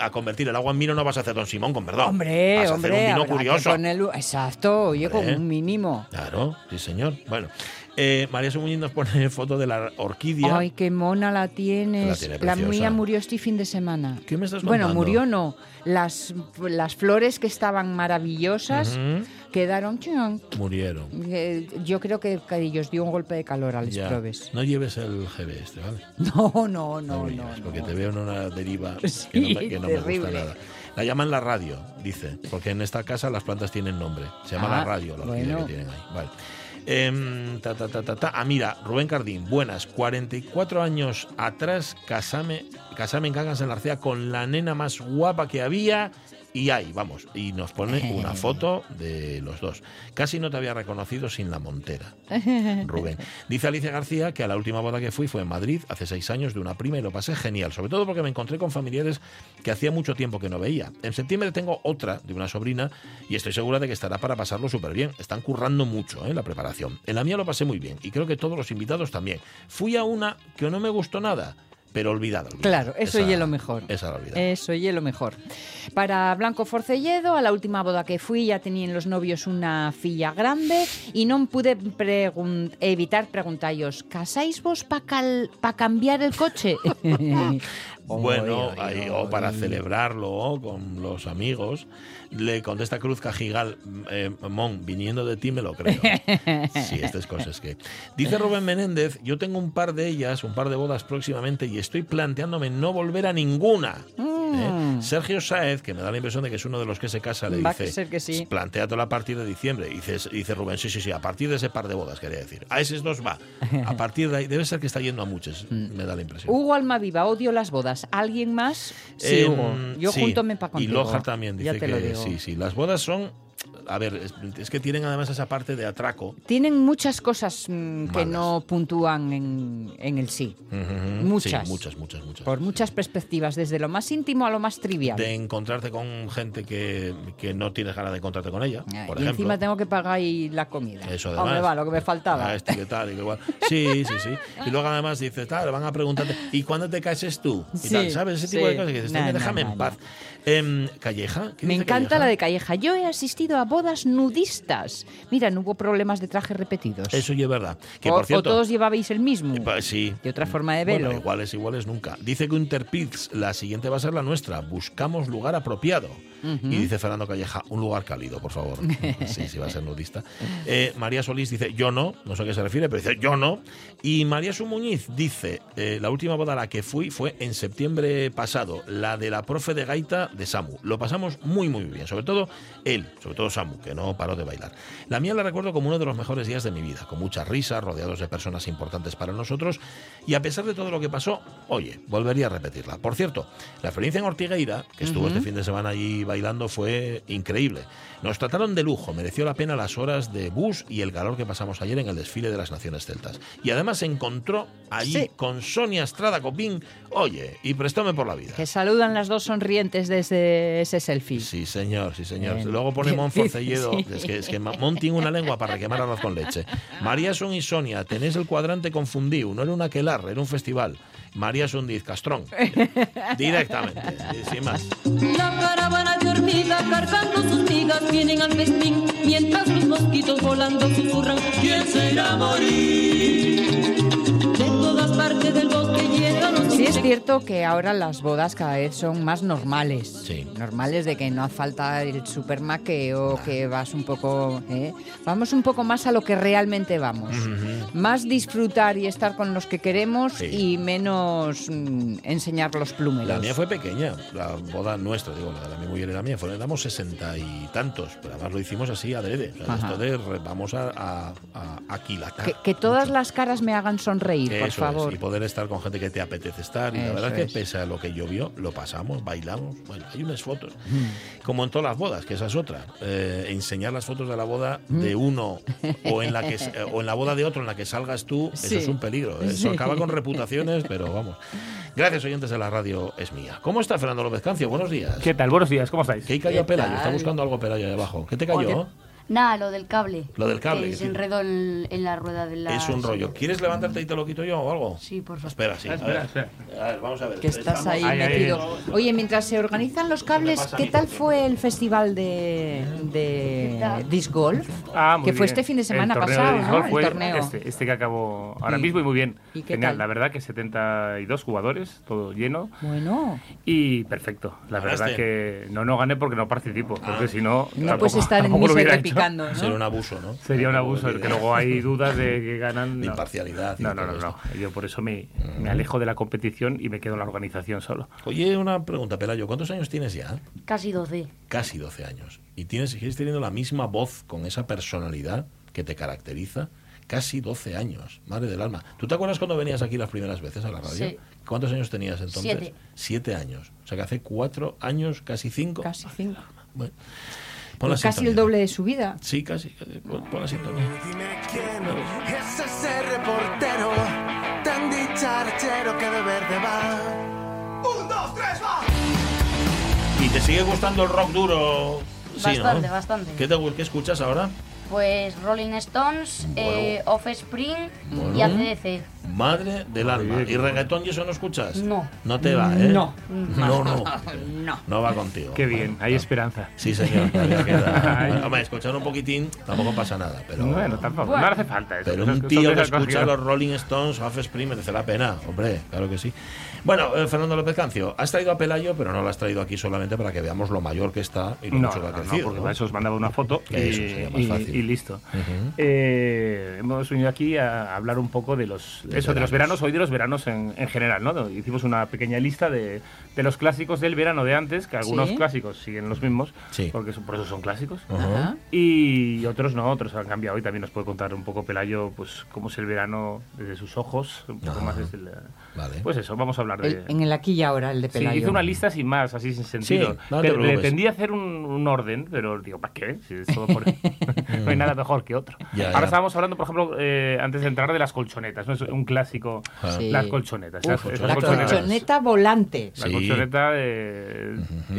a convertir el agua en vino, no vas a hacer Don Simón, con perdón. Hombre, vas a hombre, hacer un vino curioso. ponerlo- exacto, oye, con un mínimo. Claro, sí, señor. Bueno, eh, María Sumuñiz nos pone [LAUGHS] foto de la orquídea. Ay, qué mona la tienes. La tiene La mía murió este fin de semana. ¿Qué me estás Bueno, contando? murió no. Las, las flores que estaban maravillosas. Quedaron... chion. Murieron. Eh, Yo creo que, ellos dio un golpe de calor a los Ya. probes. No lleves el GB este, ¿vale? [LAUGHS] No, no, no, no. lleves, porque no. te veo en una deriva Sí, [LAUGHS] que no, me, que no me gusta nada. La llaman la radio, dice, porque en esta casa las plantas tienen nombre. Se llama Ah, la radio, la bueno. que tienen ahí. Vale. Em, ta, ta, ta, ta. Ah, mira, Rubén Cardín, buenas. 44 años atrás, casame, casame en Cangas en la Arcea con la nena más guapa que había. Y ahí, vamos, y nos pone una foto de los dos. Casi no te había reconocido sin la montera. [LAUGHS] Rubén. Dice Alicia García que a la última boda que fui fue en Madrid hace seis años de una prima y lo pasé genial, sobre todo porque me encontré con familiares que hacía mucho tiempo que no veía. En septiembre tengo otra de una sobrina y estoy segura de que estará para pasarlo súper bien. Están currando mucho en la preparación. En la mía lo pasé muy bien y creo que todos los invitados también. Fui a una que no me gustó nada. Pero olvidada. Claro, eso Esa- y es lo mejor. Esa la olvidada. Eso y es lo mejor. Para Blanco Forcelledo, a la última boda que fui ya tenían los novios una filla grande y non pude pregun- evitar preguntallos ¿Casáis vos para pa cambiar el coche? [LAUGHS] [LAUGHS] Bueno, ahí, o para celebrarlo con los amigos, le contesta Cruz Cajigal, eh, Mon, viniendo de ti me lo creo. [LAUGHS] Sí, estas cosas que... Dice Rubén Menéndez, yo tengo un par de ellas, un par de bodas próximamente y estoy planteándome no volver a ninguna. ¿eh? Sergio Saez, que me da la impresión de que es uno de los que se casa, le Va a dice, ser que sí. plantéatelo a partir de diciembre. Y dice, dice Rubén, sí, sí, sí, a partir de ese par de bodas, quería decir. A esos dos va. A partir de ahí, debe ser que está yendo a muchos, [LAUGHS] Mm. me da la impresión. Hugo Almaviva, odio las bodas. ¿Alguien más? Sí, Eh, Hugo. Yo sí. junto me pa' Y contigo. Loja también Ya dice te lo que digo. sí, sí. Las bodas son. A ver, es, es que tienen además esa parte de atraco. Tienen muchas cosas mm, que no puntúan en, en el sí. Ujú. Muchas. Sí, muchas, muchas, muchas. Por muchas perspectivas, desde lo más íntimo a lo más trivial. De encontrarte con gente que, que no tienes ganas de encontrarte con ella, por y ejemplo. encima tengo que pagar ahí la comida. Eso además. Hombre, va, lo que me faltaba. Ah, este, ¿qué tal? Y que igual. Sí, sí, sí. Y luego además dices, tal, van a preguntarte, ¿y cuándo te cases tú? Y Sí, tal, ¿sabes? Ese tipo sí. de cosas que dices, No, "Coño, no, déjame en paz. Em, Calleja. ¿qué Me encanta Calleja? la de Calleja. Yo he asistido a bodas nudistas. Mira, no hubo problemas de traje repetidos. Eso ya es verdad. Que o, por o cierto. todos llevabais el mismo. Pa- Sí. De otra forma de velo. Bueno, iguales, iguales nunca. Dice Gunter Pitz, la siguiente va a ser la nuestra. Buscamos lugar apropiado. Y dice Fernando Calleja, un lugar cálido, por favor. [LAUGHS] sí, sí, va a ser nudista. Eh, María Solís dice, yo no, no sé a qué se refiere, pero dice, yo no. Y María Sumuñiz dice, eh, la última boda a la que fui fue en septiembre pasado, la de la profe de gaita de Samu. Lo pasamos muy, muy bien, sobre todo él, sobre todo Samu, que no paró de bailar. La mía la recuerdo como uno de los mejores días de mi vida, con muchas risas, rodeados de personas importantes para nosotros, y a pesar de todo lo que pasó, oye, volvería a repetirla. Por cierto, la experiencia en Ortigueira, que estuvo este fin de semana allí bailando, fue increíble. Nos trataron de lujo, mereció la pena las horas de bus y el calor que pasamos ayer en el desfile de las Naciones Celtas. Y además se encontró allí Sí. con Sonia Estrada Copín, oye, y prestóme por la vida. Que saludan las dos sonrientes desde ese selfie. Sí, señor, sí, señor. Bien. Luego pone [LAUGHS] Monforcelledo. Sí. Es que, es que Mon tiene una lengua para quemar arroz con leche. María Son y Sonia, tenéis el cuadrante confundido. No era un aquelar, era un festival. María Son Diz Castrón. [LAUGHS] Directamente, sin más. La caravana de hormigas cargando sus migas vienen al festín mientras los mosquitos volando susurran ¿Quién se irá a morir? De todas partes del bosque Sí es cierto que ahora las bodas cada vez son más normales. Sí. Normales de que no hace falta el supermaqueo, que vas un poco... ¿eh? Vamos un poco más a lo que realmente vamos. Más disfrutar y estar con los que queremos Sí. y menos mm, enseñar los plúmeros. La mía fue pequeña, la boda nuestra, digo, la de mi mujer y la mía, fueron, éramos sesenta y tantos, pero además lo hicimos así adrede. O sea, esto de vamos a, a, a aquilatar. Que, que todas las caras me hagan sonreír, por favor. es, y poder estar con gente que te apetece estar. Y la verdad es que pese a lo que llovió, lo pasamos, bailamos. Bueno, hay unas fotos. Mm. Como en todas las bodas, que esa es otra. Eh, enseñar las fotos de la boda Mm. de uno [LAUGHS] o en la que se- o en la boda de otro en la que salgas tú, Sí. eso es un peligro. ¿eh? Eso Sí. acaba con reputaciones, pero vamos. Gracias, oyentes de la radio, es mía. ¿Cómo está Fernando López Cancio? Buenos días. ¿Qué tal? Buenos días, ¿cómo estáis? ¿Qué cayó ¿Qué Pelayo? Está buscando algo Pelayo ahí abajo. ¿Qué te cayó? Joder. Nada, lo del cable. Lo del cable, Que se enredó en, en la rueda de la. Es un rollo. ¿Quieres levantarte y te lo quito yo o algo? Sí, por favor. Espera, sí. Ah, a espera, ver. espera. A ver, vamos a ver. Que estás Estamos- ahí metido. Oye, mientras se organizan los cables, ¿qué tal fue el festival de, de disc golf? Ah, muy que fue bien. este fin de semana el torneo pasado, de ¿no? El torneo. Este, este que acabó ahora ¿Y- mismo y muy bien. y qué Genial, tal? la verdad que 72 jugadores, todo lleno Bueno, y perfecto. La ¿Ganaste? verdad que no, no gané porque no participo, porque si no. no puedes estar en misa ¿no? Sería un abuso, ¿no? Sería un abuso, que luego hay dudas de que ganan. De no. imparcialidad No, no, no, no. Yo por eso me, me alejo de la competición y me quedo en la organización solo. Oye, una pregunta, Pelayo. ¿Cuántos años tienes ya? Casi 12. Casi 12 años. ¿Y tienes, sigues teniendo la misma voz con esa personalidad que te caracteriza? Casi 12 años, madre del alma. ¿Tú te acuerdas cuando venías aquí las primeras veces a la radio? Sí. ¿Cuántos años tenías entonces? Siete. Siete años. O sea que hace cuatro años, casi cinco. casi cinco. Bueno, Pues casi el doble de su vida. Sí, casi. casi. Pon, pon la sintonía. Es ese reportero tan dicharachero que de verde va. ¡Un, dos, tres, va! ¿Y te sigue gustando el rock duro? Sí, Bastante, ¿no? bastante. ¿Qué, te, ¿Qué escuchas ahora? Pues Rolling Stones, eh, Offspring Bueno. y ACDC. Madre del alma. ¿Y reggaetón y eso no escuchas? No. No te va, ¿eh? No. No, no. [LAUGHS] No. [LAUGHS] No va contigo. Qué bien, hay esperanza. Sí, señor. queda. [LAUGHS] Bueno, Hombre, escuchar un poquitín tampoco pasa nada. Pero, Bueno, tampoco, no hace falta eso. pero un tío que escucha los Rolling Stones o Offspring merece la pena. Hombre, claro que sí. Bueno, eh, Fernando López Cancio, has traído a Pelayo, pero no lo has traído aquí solamente para que veamos lo mayor que está y lo No, mucho que ha no, no, crecido. porque ¿no? para eso os mandaba una foto y, Eso sería más y- fácil. y listo. Ujú. Eh, hemos venido aquí a hablar un poco de los eso, de los veranos, hoy de los veranos en, en general, ¿no? Hicimos una pequeña lista de, de los clásicos del verano de antes, que algunos Sí. clásicos siguen los mismos, Sí. porque son- por eso son clásicos. Ajá. Y otros no, otros han cambiado. Y también nos puede contar un poco Pelayo, pues, cómo es el verano desde sus ojos, un poco Ajá. más desde el... Vale. Pues eso, vamos a hablar de... El- en el aquí y ahora, el de Sí, Pelayo. hice una lista sin más, así sin sentido. Sí, no te pero preocupes. pretendí hacer un, un orden, pero digo, ¿para qué? Si es todo por- [LAUGHS] no hay nada mejor que otro. Ya, Ahora ya. estábamos hablando, por ejemplo, eh, antes de entrar, de las colchonetas. ¿no? Es un clásico, Ah. Sí. las colchonetas. Uf, esas- esas la colchonetas. colchoneta volante. La Sí. colchoneta de...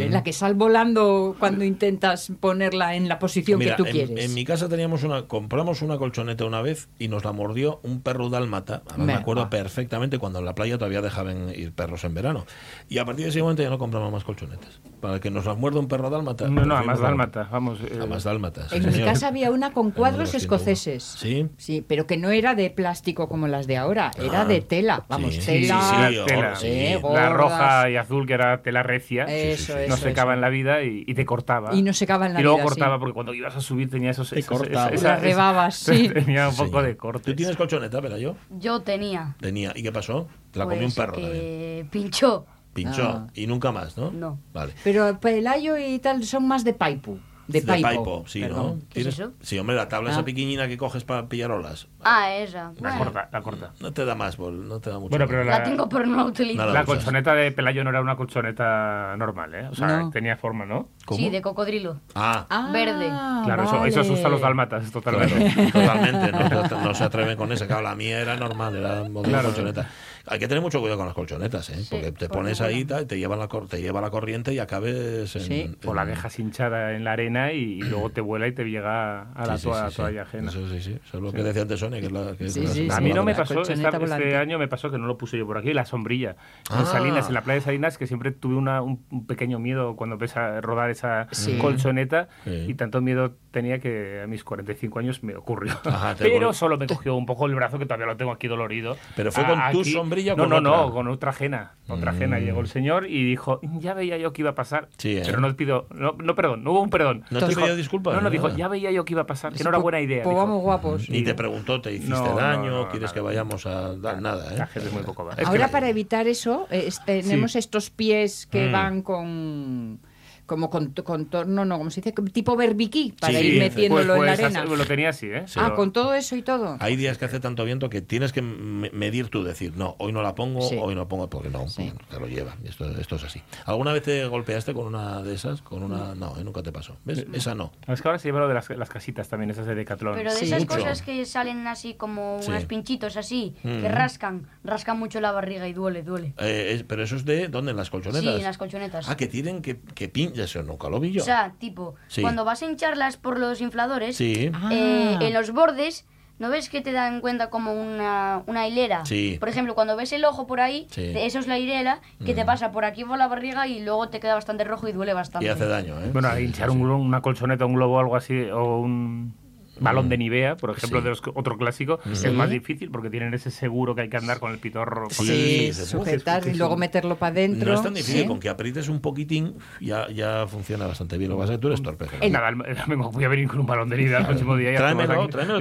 La que sal volando cuando intentas ponerla en la posición Mira, que tú en, quieres. en mi casa teníamos una, compramos una colchoneta una vez y nos la mordió un perro dálmata. Además, me Venga. acuerdo perfectamente cuando en la playa todavía dejaban ir perros en verano. Y a partir de ese momento ya no compramos más colchonetas. Para que nos las muerda un perro dálmata. No, no, a más dálmata, vamos. eh, A más dálmata. sí, en mi señor. casa había una con cuadros 1901. escoceses. Sí. Sí, pero que no era de plástico como las de ahora, era Ah, de tela. Vamos, sí, tela. sí, la sí, tela. sí. Eh, La roja y azul, que era tela recia, Eso, no eso, secaba eso. en la vida y, y te cortaba. Y no secaba en la Y luego vida, cortaba, sí. porque cuando ibas a subir tenía esos... Te esos- cortaba. esa- Las rebabas, [LAUGHS] sí. Tenía un Sí. poco de corte. ¿Tú tienes colchoneta, pero yo? Yo tenía. Tenía. ¿Y qué pasó? La comió un pues, perro también. que pinchó. Pinchó. Ah. Y nunca más, ¿no? No. Vale. Pero Pelayo y tal son más de paipu. De, De paipo. paipo, sí, perdón. ¿no? ¿Qué es ¿Tienes- eso? Sí, hombre, la tabla Ah. esa pequeñina que coges para pillar olas. Ah, esa. La Bueno, corta, la corta. No te da más, bol, no te da mucho. Bueno, pero más. la tengo, pero no la utilizo. Nada. La usas. colchoneta de Pelayo no era una colchoneta normal, ¿eh? O sea, No. tenía forma, ¿no? ¿Cómo? Sí, de cocodrilo. Ah, Ah, Verde. Claro, eso, eso asusta a los dálmatas claro, totalmente. [LAUGHS] totalmente. No, se- no se atreven con esa. Claro, la mía era normal, era modelo Claro. colchoneta. Hay que tener mucho cuidado con las colchonetas, ¿eh? Porque te pones ahí te lleva, la, cor- te lleva la corriente y acabes en... Sí. O la en- dejas hinchada en la arena y, y [CLEARS THROAT] luego te vuela y te llega a la Sí, sí, toalla, sí, sí. ajena. Eso sí, sí. Eso es lo Sí. que decía antes Sonia, que es la que es Sí, la- sí, A mí no me pasó, esta- este año me pasó que no lo puse yo por aquí, la sombrilla. Ah. En Salinas, en la playa de Salinas, que siempre tuve una- un, pequeño miedo cuando empecé a rodar esa Sí. colchoneta Sí. y tanto miedo tenía que a mis 45 años me ocurrió. Ajá, [LAUGHS] Pero solo me cogió un poco el brazo, que todavía lo tengo aquí dolorido. ¿Pero fue con tu aquí- sombrilla o No, con no, otra? no, con otra ajena. Otra ajena. Mm. Llegó el señor y dijo, ya veía yo que iba a pasar. Sí, ¿eh? Pero no pido, no, no, perdón, no hubo un perdón. ¿No te Dijo- pidió disculpas? No, no, dijo, ya veía yo que iba a pasar, que Sí, no era buena idea. pues vamos guapos. Ni te preguntó, te hiciste daño, no, quieres nada. que vayamos a dar nada, ¿eh? La gente es muy poco va. Es Ahora que- para evitar eso, eh, es- tenemos Sí. estos pies que Mm. van con como con contorno, no, como se dice, tipo berbiquí, para Sí, ir pues- metiéndolo pues, en la arena. así- lo tenía así, ¿eh? Ah, con todo eso y todo. Hay días que hace tanto viento que tienes que me- medir tú, decir, no, hoy no la pongo, Sí. hoy no pongo, porque no, Sí. te lo lleva. Esto, esto es así. ¿Alguna vez te golpeaste con una de esas? Con una, no, eh, nunca te pasó. ¿Ves? Esa no. Es que ahora se lleva lo de las, las casitas también, esas de Decathlon. Pero de Sí. esas Mucho. cosas que salen así como Sí. unos pinchitos así, que Mm. rascan, rascan mucho la barriga y duele, duele. Eh, es- pero eso es de, ¿dónde? ¿En las colchonetas? Sí, en las colchonetas. Ah, que tienen que, que pin- Eso nunca lo vi yo. O sea, tipo, Sí. cuando vas a hincharlas por los infladores, sí. Ah. eh, en los bordes, ¿no ves que te dan cuenta como una, una hilera? Sí. Por ejemplo, cuando ves el ojo por ahí, eso es la hilera que te Mm. pasa por aquí por la barriga y luego te queda bastante rojo y duele bastante. Y hace daño, ¿eh? Bueno, hinchar sí. un glo- una colchoneta, un globo o algo así, o un balón de Nivea, por ejemplo, Sí. de los, otro clásico, Sí. es más difícil porque tienen ese seguro que hay que andar con el pitorro. Sí, sujetar y luego meterlo para adentro. No es tan difícil, ¿sí? con que aprietes un poquitín ya, ya funciona bastante bien. Lo que pasa es que tú eres torpe. Gerardo. Nada, domingo [LAUGHS] voy a venir con un balón de Nivea el próximo día. Tráemelo, tráemelo,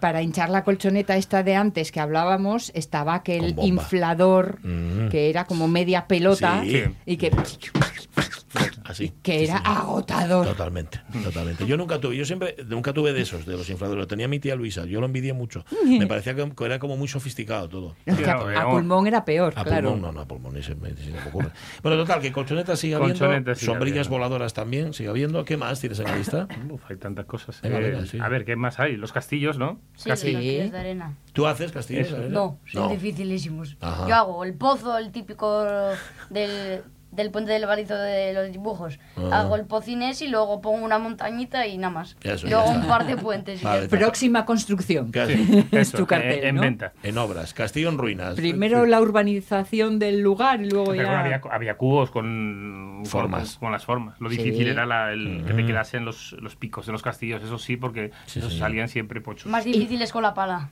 para hinchar la colchoneta esta de antes que hablábamos, estaba aquel inflador Mm. que era como media pelota y que, Así. que era agotador. Totalmente, totalmente. Yo nunca tuve, yo siempre, nunca tuve de esos, de los infladores. Lo tenía mi tía Luisa, yo lo envidié mucho. [LAUGHS] Me parecía que era como muy sofisticado todo. Es que a, pulmón era peor, A claro. pulmón, no, no, a pulmón, ni se me, ni se me ocurre. Bueno, total, que colchonetas sigue habiendo, sigue sombrillas habiendo. voladoras también sigue habiendo. ¿Qué más tienes en la lista? [LAUGHS] Uf, hay tantas cosas. Venga, Eh, venga, sí. A ver, ¿qué más hay? Los castillos, ¿no? Sí, Casi- los castillos de arena. ¿Tú haces castillos? Eso. de arena? No, son No. dificilísimos. Ajá. Yo hago el pozo, el típico del, del puente del balizo de los dibujos. Ah. Hago el pocinés y luego pongo una montañita y nada más. Eso, luego un par de puentes. Vale. Próxima construcción. [LAUGHS] Es tu cartel, en ¿no? venta. En obras, castillo en ruinas. Primero la urbanización del lugar y luego Pero ya... había, había cubos con Formas. Con, con las formas. Lo Sí. difícil era la- el que te Mm. quedasen los, los picos de los castillos, eso sí, porque Sí, esos señor. salían siempre pochos. Más difícil es con la pala.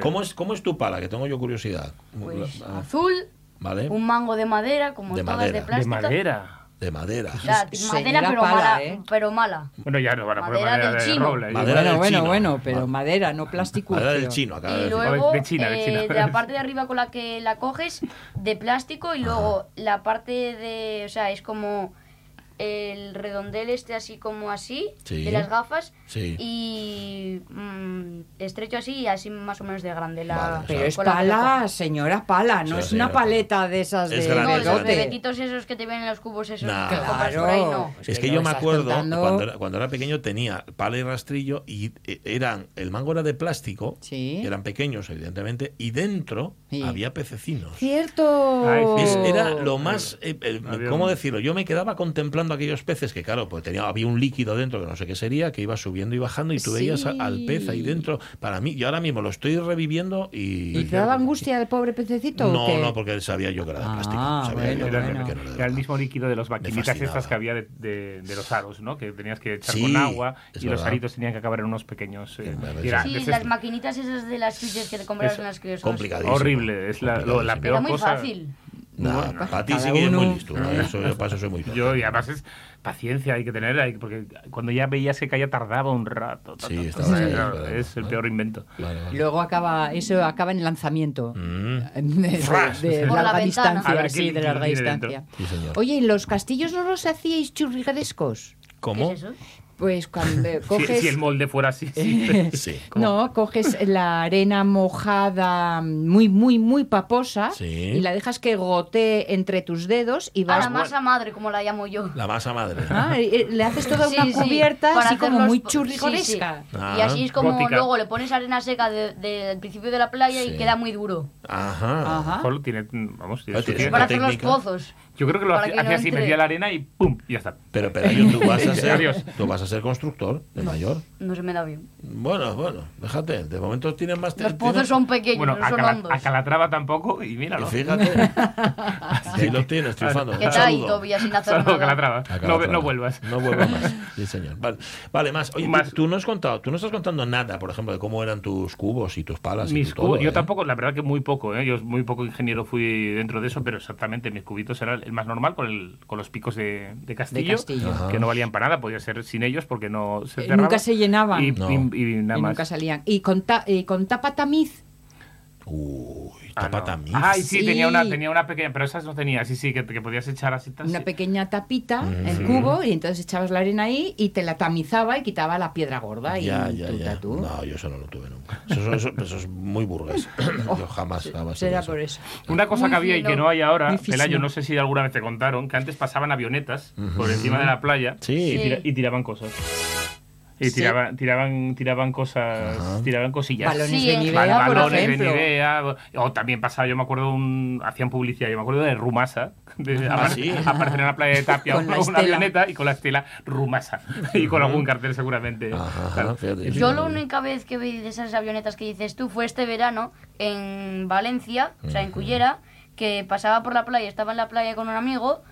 ¿Cómo es, ¿Cómo es tu pala? Que tengo yo curiosidad. Pues Ah, azul, Vale. un mango de madera, como De todas madera. de De de madera. De madera. O sea, madera pero pala, mala, ¿eh? pero mala. Bueno, ya no van a poner Madera madera del de chino. roble. Madera bueno, del bueno, chino. bueno, pero Ma- madera, no plástico. Madera del chino, de Y luego, de China, de eh, China. de la parte de arriba con la que la coges, de plástico, y luego la parte de. O sea, es como el redondel este así como así, Sí. de las gafas, Sí. y mm, estrecho así y así más o menos de grande. La, Vale, Pero es la que pala, señora pala, no Sí, es una paleta de esas Es de grande, No, es los bebetitos esos que te ven en los cubos esos Nah. que compras por ahí, no. Es que lo yo me acuerdo cuando era, cuando era pequeño tenía pala y rastrillo y eh, eran el mango era de plástico, Sí. eran pequeños evidentemente y dentro Sí. había pececinos. Cierto. Ay, sí. Es- era lo más, eh, eh, ¿cómo decirlo? Yo me quedaba contemplando aquellos peces que, claro, pues tenía, había un líquido dentro que no sé qué sería, que iba subiendo y bajando y tú veías a- al pez ahí dentro. Para mí, yo ahora mismo lo estoy reviviendo y... ¿Y te daba angustia el pobre pececito? No, no, porque sabía yo que era de plástico. Ah, sabía bueno, yo que Era, era- bueno. que no era de era el mismo líquido de las maquinitas estas que había de, de- de los aros, ¿no? Que tenías que echar Sí, con agua y los aritos tenían que acabar en unos pequeños. eh, era- Sí, las maquinitas esas de las switches que te en las complicadísimo. horrible, es la, lo- la peor Era muy cosa. fácil. Nah, Bueno, para ti sí que es muy listo. ¿no? [LAUGHS] Eso, yo para eso soy muy tonto. Yo, y además es paciencia, hay que tener, hay- porque cuando ya veías que caía tardaba un rato. ta, Sí, ta, ta, estaba ta, ahí claro, es el ¿no? peor invento. Vale, vale. Luego acaba, eso acaba en lanzamiento. Mm. De, de- Flash. de Por la larga distancia, ver sí, de larga distancia. Sí. Oye, ¿y los castillos no los hacíais churriguerescos? ¿Cómo? ¿Qué es eso? Pues cuando [LAUGHS] Si, coges... si el molde fuera así, sí. [LAUGHS] Sí. No, coges la arena mojada muy, muy, muy paposa Sí. y la dejas que gotee entre tus dedos y A vas... la masa madre, como la llamo yo. La masa madre. Ah, y le haces toda Sí, una sí, cubierta así como muy sí, sí. churrigoresca. Ah. Y así es como Gótica. luego le pones arena seca de- del principio de la playa Sí. y queda muy duro. Ajá. Ajá. Tiene, vamos, tiene. Para hacer los pozos. Yo creo que lo hacía, no así, entre. metía la arena y ¡pum! Y ya está. Pero, pero tú vas a [LAUGHS] ser, tú vas a ser constructor de mayor. No se me da bien. Bueno, bueno, déjate. De momento tienes más. Los tienes- pozos son pequeños, Bueno, no a, son Cala- hondos. a Calatrava tampoco, y Y míralo. Fíjate. Y [LAUGHS] ahí lo tienes, triunfando. ¿Qué tal. Tobias, sin hacer Saludo, nada? Calatrava. A No, Calatrava. no vuelvas. No vuelvas más. [LAUGHS] Sí, señor. Vale, vale más. Oye, tú- Más. Tú, no has contado, tú no estás contando nada, por ejemplo, de cómo eran tus cubos y tus palas. y Mis todo, cubos, yo ¿eh? tampoco, la verdad que muy poco, ¿eh? yo muy poco ingeniero fui dentro de eso, pero exactamente mis cubitos eran el más normal con, el, con los picos de, de castillo, que no valían para nada, podía ser sin ellos porque no se Eh, cerraban. nunca se llenaban. y, No. y- y nada y más. nunca salían. Y con, ta- y con tapa tamiz. Uy, Ah, tapa no. tamiz. Ay, sí, Sí. Tenía, una, tenía una pequeña, pero esas no tenía, sí, sí, que, que podías echar así. Una sí. pequeña tapita, Mm. el cubo, y entonces echabas la arena ahí y te la tamizaba y quitaba la piedra gorda. Ya, y ya, tú, ya. tú. No, yo eso no lo tuve nunca. Eso, eso- eso es muy burgués. [COUGHS] yo jamás, jamás. Será por eso. Una cosa Muy que había y que no hay ahora, fino. Pelayo, no sé si alguna vez te contaron, que antes pasaban avionetas por encima de la playa Sí. y, tira- y tiraban cosas. Y Sí. tiraban, tiraban, tiraban cosas, Ajá. tiraban cosillas. Balones Sí, de. Nivea, Bal- por balones de. Nivea, o también pasaba, yo me acuerdo, un, hacían publicidad, yo me acuerdo de Rumasa, de Ah, sí. aparecer en la playa de Tapia Con una, avioneta y con la estela Rumasa, y con algún cartel seguramente. Ajá, Claro. fíjate. Yo la única vez que vi de esas avionetas que dices tú fue este verano en Valencia, o sea, en Cullera, que pasaba por la playa, estaba en la playa con un amigo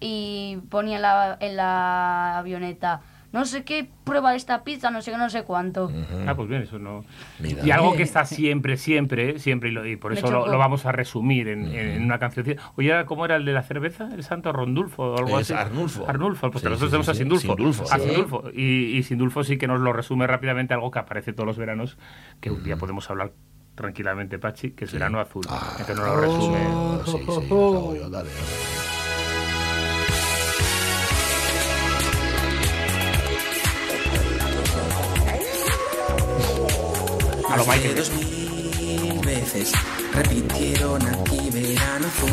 y ponía la, en la avioneta, no sé qué, prueba esta pizza, no sé qué, no sé cuánto. Ah, pues bien, eso no. Mira. Y algo que está siempre, siempre, siempre, y, lo- y por eso lo, lo vamos a resumir en, en una canción. Oye, ¿cómo era el de la cerveza? ¿El santo Rondulfo o algo Es así? Arnulfo. Arnulfo, pues Sí, nosotros sí, tenemos sí, a. Sindulfo. Sindulfo, A. Sindulfo. Y, y Sindulfo sí que nos lo resume rápidamente algo que aparece todos los veranos, que un día podemos hablar tranquilamente, Pachi, que es verano azul. Ah, Entonces nos lo resume. oh, sí, sí, acabo yo, dale, dale. A lo Michael. Dos mil veces repitieron aquí verano azul.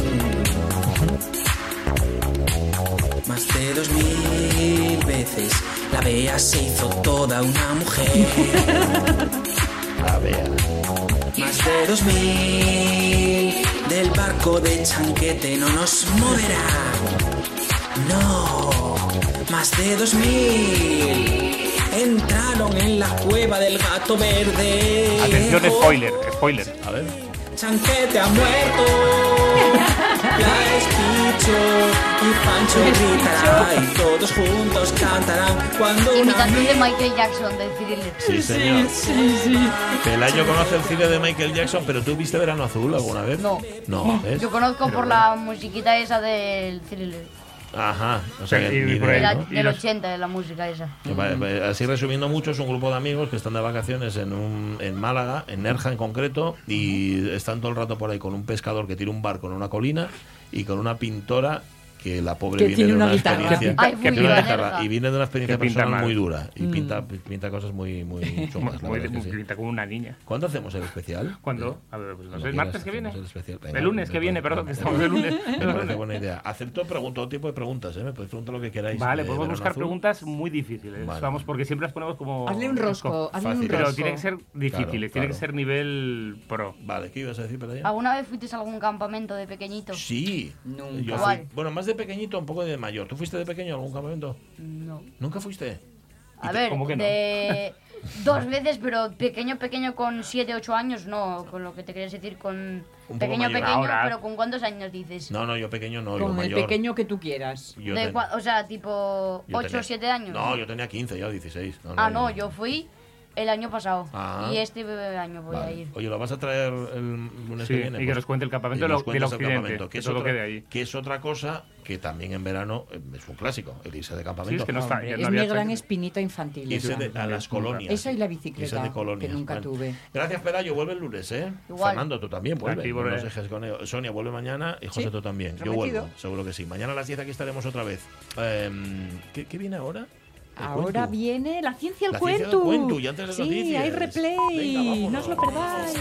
Más de dos mil veces la Bea se hizo toda una mujer. [LAUGHS] A ver. Más de dos mil del barco de chanquete no nos moverá. No, más de dos mil entraron en la cueva del gato verde. Atención, spoiler, spoiler. A ver. Chanquete ha muerto. [LAUGHS] La escucho y Pancho gritará y todos juntos cantarán cuando una Imitación de Michael Jackson, de Thriller. Sí, señor. Pelayo conoce el cine de Michael Jackson, pero ¿tú viste Verano Azul alguna vez? No. No, ¿ves? Yo conozco por la musiquita esa del Thriller. Ajá. O sea, que Y- ni y por idea, De la- ¿no? del 80 de la música esa. Así resumiendo mucho, es un grupo de amigos que están de vacaciones en, un, en Málaga, en Nerja en concreto, y están todo el rato por ahí con un pescador que tiene un barco en una colina y con una pintora que la pobre Que viene tiene de una una, guitarra. experiencia Ay, que tiene una guitarra, y viene de una experiencia personal mal. muy dura y Mm. pinta, pinta cosas muy, muy [LAUGHS] chungas. la Muy, verdad es que muy sí. pinta como una niña. ¿Cuándo hacemos el especial? ¿Cuándo? A ver, pues no Cuando sé, ¿el martes que viene? el especial. El lunes que viene, perdón, que estamos el lunes. [LAUGHS] Me parece buena idea. Acepto pregun- todo tipo de preguntas, ¿eh? Me podéis preguntar lo que queráis. Vale, de podemos Verano buscar Azul. preguntas muy difíciles. Vale. Vamos, porque siempre las ponemos como. Hazle un rosco, hazle un Fácil. Pero rosco. tiene que ser difíciles, tiene que ser nivel pro. Vale, ¿qué ibas a decir, Pelaya? ¿Alguna vez fuiste a algún campamento de pequeñito? Sí. Nunca. Bueno, más de pequeñito, un poco de mayor. ¿Tú fuiste de pequeño a algún campamento? No. ¿Nunca fuiste? A ver, cómo que no? de [LAUGHS] dos veces, pero pequeño, pequeño con 7, 8 años, no, con lo que te querías decir con Un pequeño, mayor. pequeño, Ahora. pero con cuántos años dices? No, no, yo pequeño no, yo Con el mayor. pequeño que tú quieras. Yo De ten- o sea, tipo yo 8 tenía- o 7 años. No, yo tenía 15 ya, o 16. No, no, ah, no, yo fui el año pasado. Ah. Y este año voy a Vale. ir. Oye, ¿lo vas a traer el lunes Sí, que viene? y que nos cuente el campamento y de nos del occidente, que de es, otra, que hay ahí. que es otra cosa que también en verano eh, es un clásico, el irse de campamento. Sí, es que no está. No es mi gran espinita infantil. Irse esa. de- a las colonias. Eso y la bicicleta, de colonias. que nunca Bueno. tuve. Gracias, Pelayo. Vuelve el lunes, ¿eh? Igual. Fernando, tú también vuelve. Aquí no dejes con ello. Sonia vuelve mañana y José Sí, tú también. Yo prometido. vuelvo, seguro que sí. Mañana a las 10 aquí estaremos otra vez. Em, ¿qué, qué viene ahora? Ahora cuento. viene la ciencia al La ciencia cuento. del cuento, y antes de las sí, noticias. hay replay. Venga, no os lo perdáis.